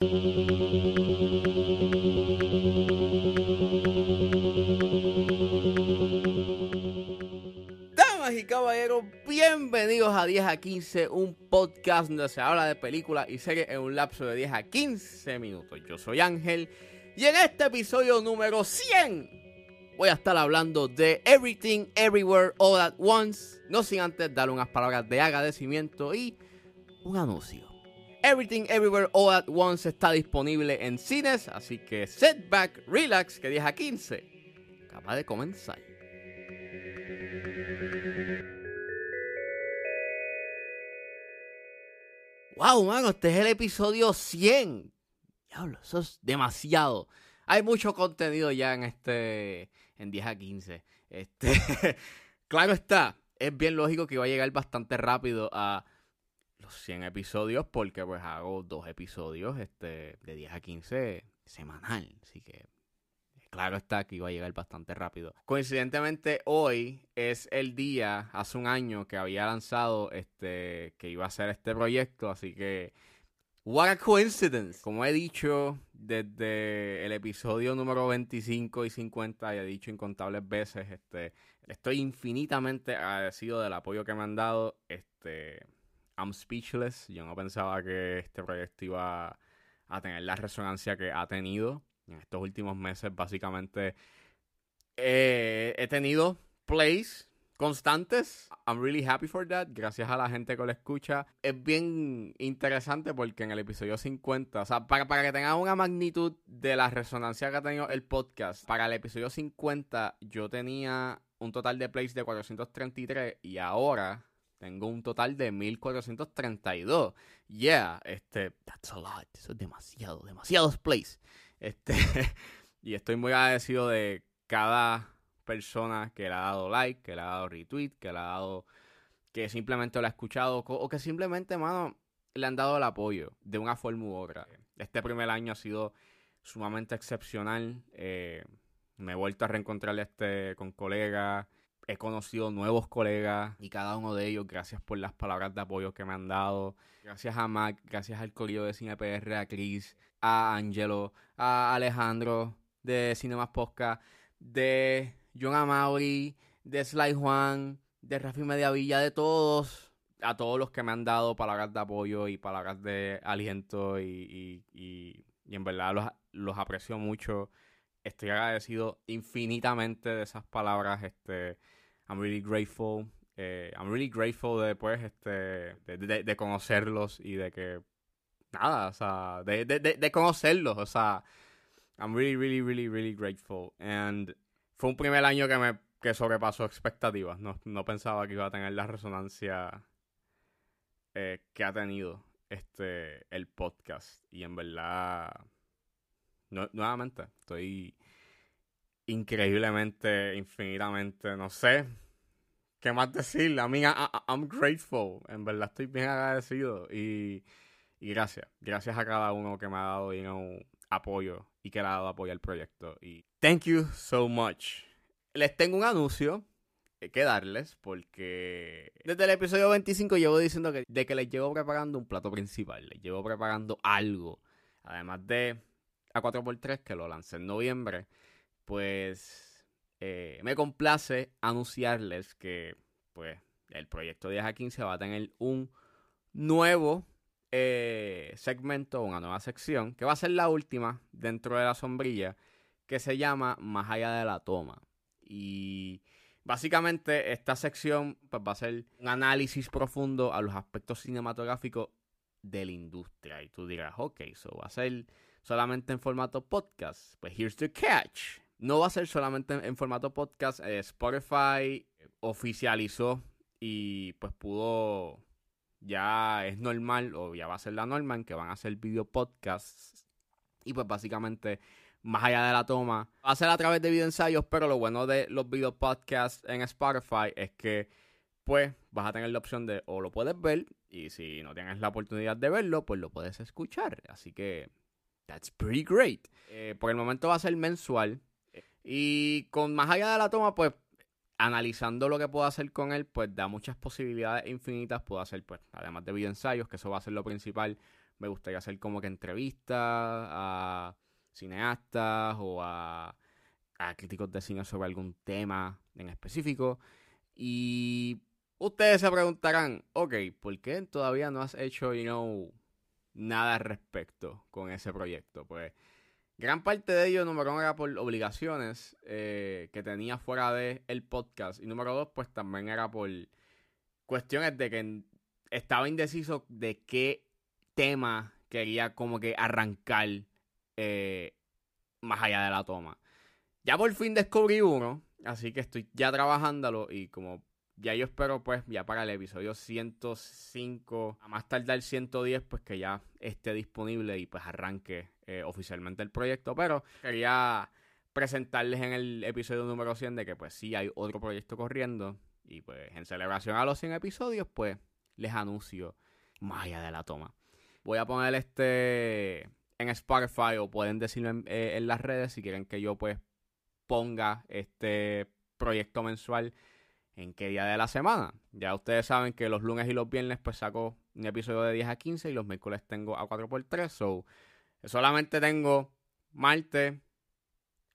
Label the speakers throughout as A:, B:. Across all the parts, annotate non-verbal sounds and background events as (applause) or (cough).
A: Damas y caballeros, bienvenidos a 10 a 15, un podcast donde se habla de películas y series en un lapso de 10 a 15 minutos. Yo soy Ángel y en este episodio número 100 voy a estar hablando de Everything Everywhere All at Once, no sin antes dar unas palabras de agradecimiento y un anuncio. Everything Everywhere All at Once está disponible en cines, así que set back, relax, que 10 a 15 acaba de comenzar. Wow, mano, este es el episodio 100. Diablo, eso es demasiado. Hay mucho contenido ya en este en 10 a 15. Este, (laughs) claro está, es bien lógico que iba a llegar bastante rápido a los 100 episodios porque pues hago dos episodios este de 10 a 15 semanal, así que claro está que iba a llegar bastante rápido. Coincidentemente hoy es el día, hace un año que había lanzado este, que iba a hacer este proyecto, así que what a coincidence. Como he dicho desde el episodio número 25 y 50, y he dicho incontables veces, este, estoy infinitamente agradecido del apoyo que me han dado, este, I'm speechless, yo no pensaba que este proyecto iba a tener la resonancia que ha tenido en estos últimos meses básicamente eh, he tenido plays constantes. I'm really happy for that. Gracias a la gente que lo escucha. Es bien interesante porque en el episodio 50, o sea, para, para que tengan una magnitud de la resonancia que ha tenido el podcast, para el episodio 50 yo tenía un total de plays de 433 y ahora tengo un total de 1432. Yeah, este, that's a lot. Eso es demasiado, demasiados plays. Este, (laughs) y estoy muy agradecido de cada persona que le ha dado like, que le ha dado retweet, que le ha dado, que simplemente lo ha escuchado o que simplemente, mano, le han dado el apoyo de una forma u otra. Este primer año ha sido sumamente excepcional. Eh, me he vuelto a reencontrar este, con colegas. He conocido nuevos colegas y cada uno de ellos, gracias por las palabras de apoyo que me han dado. Gracias a Mac, gracias al Corillo de Cine PR, a Chris, a Angelo, a Alejandro de Cinemas Posca, de John Amaury, de Sly Juan, de Rafi Mediavilla, de todos, a todos los que me han dado palabras de apoyo y palabras de aliento y, y, y, en verdad los, los, aprecio mucho. Estoy agradecido infinitamente de esas palabras. Este, I'm really grateful. Eh, I'm really grateful de, pues, este, de, conocerlos y de que nada, o sea, de, de, de, conocerlos, o sea, I'm really, really, really, really grateful. And fue un primer año que me que sobrepasó expectativas. No, no pensaba que iba a tener la resonancia eh, que ha tenido este el podcast. Y en verdad, no, nuevamente, estoy increíblemente, infinitamente, no sé qué más decir. I mean, I'm grateful. En verdad estoy bien agradecido. Y gracias, gracias a cada uno que me ha dado apoyo y que le ha dado apoyo al proyecto. Y thank you so much. Les tengo un anuncio que darles porque desde el episodio 25 llevo diciendo que, de que les llevo preparando un plato principal, les llevo preparando algo. Además de A4x3 que lo lancé en noviembre, pues eh, me complace anunciarles que pues el proyecto 10 a 15 va a tener un nuevo eh, segmento, una nueva sección, que va a ser la última dentro de la sombrilla, que se llama Más allá de la toma. Y básicamente esta sección pues, va a ser un análisis profundo a los aspectos cinematográficos de la industria. Y tú dirás, ok, eso va a ser solamente en formato podcast. Pues here's the catch. No va a ser solamente en, formato podcast. Eh, Spotify oficializó y pues pudo ya es normal o ya va a ser la norma en que van a hacer video podcasts. Y pues básicamente más allá de la toma va a ser a través de video ensayos pero lo bueno de los video podcasts en Spotify es que pues vas a tener la opción de o lo puedes ver y si no tienes la oportunidad de verlo pues lo puedes escuchar. Así que that's pretty great. Eh, por el momento va a ser mensual y con más allá de la toma pues analizando lo que puedo hacer con él, pues da muchas posibilidades infinitas. Puedo hacer, pues, además de video ensayos, que eso va a ser lo principal, me gustaría hacer como que entrevistas a cineastas o a, a críticos de cine sobre algún tema en específico. Y ustedes se preguntarán, ok, ¿por qué todavía no has hecho, you know, nada al respecto con ese proyecto? Pues gran parte de ello, número uno, era por obligaciones eh, que tenía fuera del el podcast. Y número dos, pues también era por cuestiones de que estaba indeciso de qué tema quería como que arrancar eh, más allá de la toma. Ya por fin descubrí uno, así que estoy ya trabajándolo y como ya yo espero pues ya para el episodio 105, a más tardar 110 pues que ya esté disponible y pues arranque eh, oficialmente el proyecto, pero quería presentarles en el episodio número 100 de que pues sí hay otro proyecto corriendo y pues en celebración a los 100 episodios pues les anuncio allá de la toma. Voy a poner este en Spotify o pueden decirlo en, eh, en las redes si quieren que yo pues ponga este proyecto mensual en qué día de la semana. Ya ustedes saben que los lunes y los viernes pues saco un episodio de 10 a 15 y los miércoles tengo a 4x3. So, solamente tengo martes,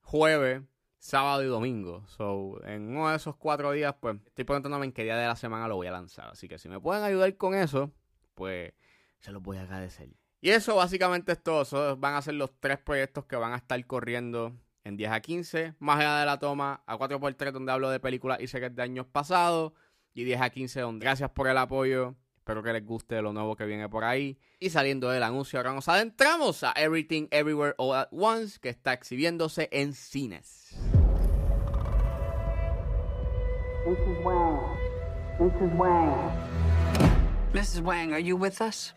A: jueves, sábado y domingo. So, en uno de esos cuatro días pues estoy preguntándome en qué día de la semana lo voy a lanzar. Así que si me pueden ayudar con eso, pues se los voy a agradecer. Y eso básicamente es todo. van a ser los tres proyectos que van a estar corriendo en 10 a 15. Más allá de la toma, a 4x3 donde hablo de películas y series de años pasados. Y 10 a 15 donde gracias por el apoyo. Espero que les guste lo nuevo que viene por ahí. Y saliendo del anuncio, ahora nos adentramos a Everything Everywhere All at Once, que está exhibiéndose en cines. Mrs. Wang. Mrs. Wang. Mrs. Wang, are you with us?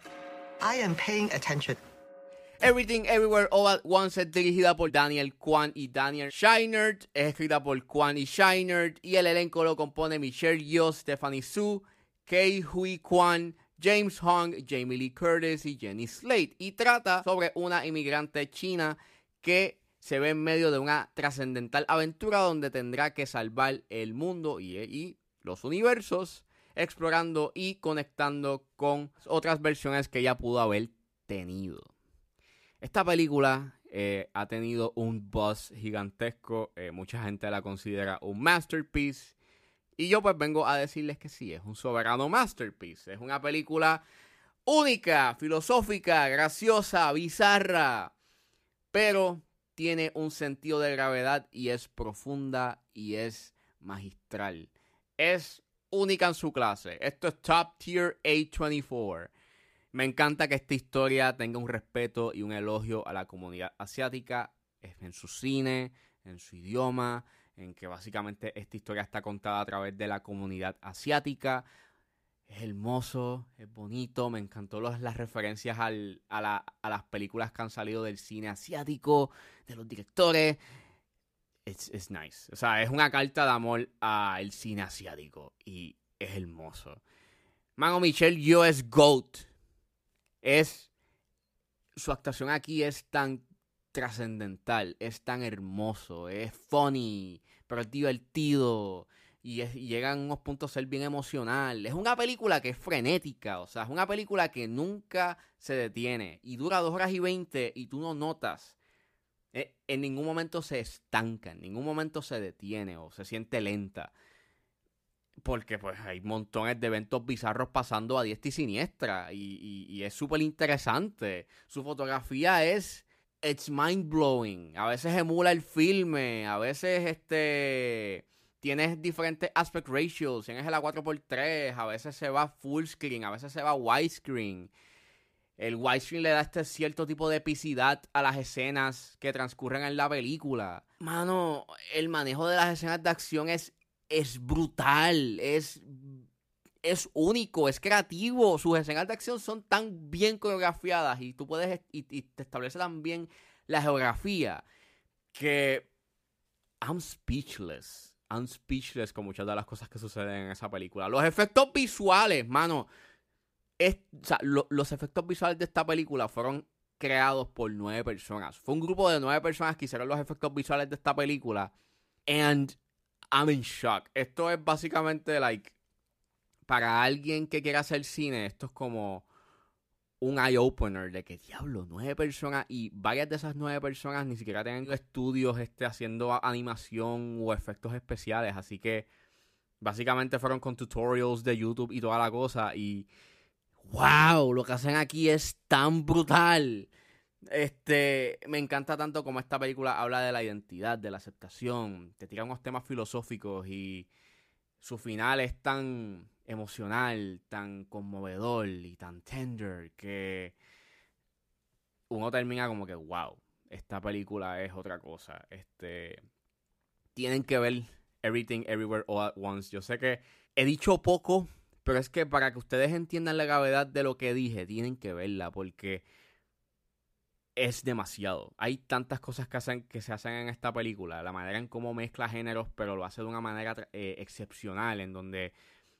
A: I am paying attention. Everything Everywhere All at Once es dirigida por Daniel Kwan y Daniel Scheinert, es escrita por Kwan y Scheinert y el elenco lo compone Michelle Yeoh, Stephanie Su, Kei Hui Kwan, James Hong, Jamie Lee Curtis y Jenny Slate y trata sobre una inmigrante china que se ve en medio de una trascendental aventura donde tendrá que salvar el mundo y, y los universos explorando y conectando con otras versiones que ella pudo haber tenido. Esta película eh, ha tenido un buzz gigantesco, eh, mucha gente la considera un masterpiece y yo pues vengo a decirles que sí, es un soberano masterpiece, es una película única, filosófica, graciosa, bizarra, pero tiene un sentido de gravedad y es profunda y es magistral. Es única en su clase. Esto es Top Tier A24. Me encanta que esta historia tenga un respeto y un elogio a la comunidad asiática en su cine, en su idioma, en que básicamente esta historia está contada a través de la comunidad asiática. Es hermoso, es bonito, me encantó las referencias a, las películas que han salido del cine asiático, de los directores it's, nice. O sea, es una carta de amor al cine asiático y es hermoso. Mano Michelle yo es GOAT. Es. Su actuación aquí es tan trascendental, es tan hermoso, es funny, pero es divertido. Y, es, y llegan unos puntos a ser bien emocional. Es una película que es frenética, o sea, es una película que nunca se detiene y dura dos horas y veinte y tú no notas eh, en ningún momento se estanca, en ningún momento se detiene o se siente lenta. Porque pues hay montones de eventos bizarros pasando a diestra y siniestra. Y, es súper interesante. Su fotografía es. It's mind blowing. A veces emula el filme. A veces este. Tienes diferentes aspect ratios. Tienes el A4x3. A veces se va full screen. A veces se va widescreen. El widescreen le da este cierto tipo de epicidad a las escenas que transcurren en la película. Mano, el manejo de las escenas de acción es, es brutal, es, es único, es creativo. Sus escenas de acción son tan bien coreografiadas y tú puedes y, te establece tan bien la geografía que I'm speechless. I'm speechless con muchas de las cosas que suceden en esa película. Los efectos visuales, mano los efectos visuales de esta película fueron creados por nueve personas. Fue un grupo de nueve personas que hicieron los efectos visuales de esta película. And I'm in shock. Esto es básicamente, like, para alguien que quiera hacer cine, esto es como un eye-opener de que diablo, nueve personas y varias de esas nueve personas ni siquiera tienen estudios este, haciendo animación o efectos especiales. Así que básicamente fueron con tutorials de YouTube y toda la cosa. Y wow, lo que hacen aquí es tan brutal. Este, me encanta tanto como esta película habla de la identidad, de la aceptación, te tira unos temas filosóficos y su final es tan emocional, tan conmovedor y tan tender que uno termina como que, wow, esta película es otra cosa. Este, tienen que ver Everything Everywhere All at Once. Yo sé que he dicho poco, pero es que para que ustedes entiendan la gravedad de lo que dije, tienen que verla porque es demasiado. Hay tantas cosas que, hacen, que se hacen en esta película. La manera en cómo mezcla géneros, pero lo hace de una manera eh, excepcional, en donde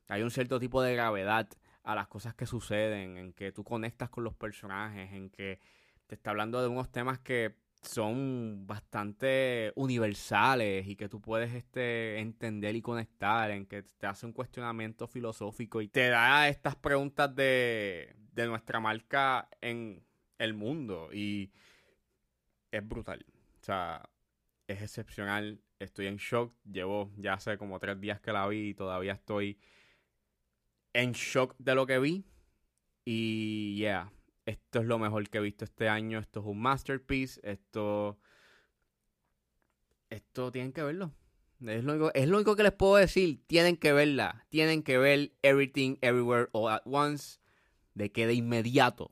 A: hay un cierto tipo de gravedad a las cosas que suceden, en que tú conectas con los personajes, en que te está hablando de unos temas que son bastante universales y que tú puedes este, entender y conectar, en que te hace un cuestionamiento filosófico y te da estas preguntas de, de nuestra marca en el mundo y es brutal. O sea, es excepcional. Estoy en shock. Llevo ya hace como tres días que la vi y todavía estoy en shock de lo que vi. Y yeah, esto es lo mejor que he visto este año. Esto es un masterpiece. Esto. Esto tienen que verlo. Es lo, único, es lo único que les puedo decir. Tienen que verla. Tienen que ver Everything Everywhere All at Once. De que de inmediato.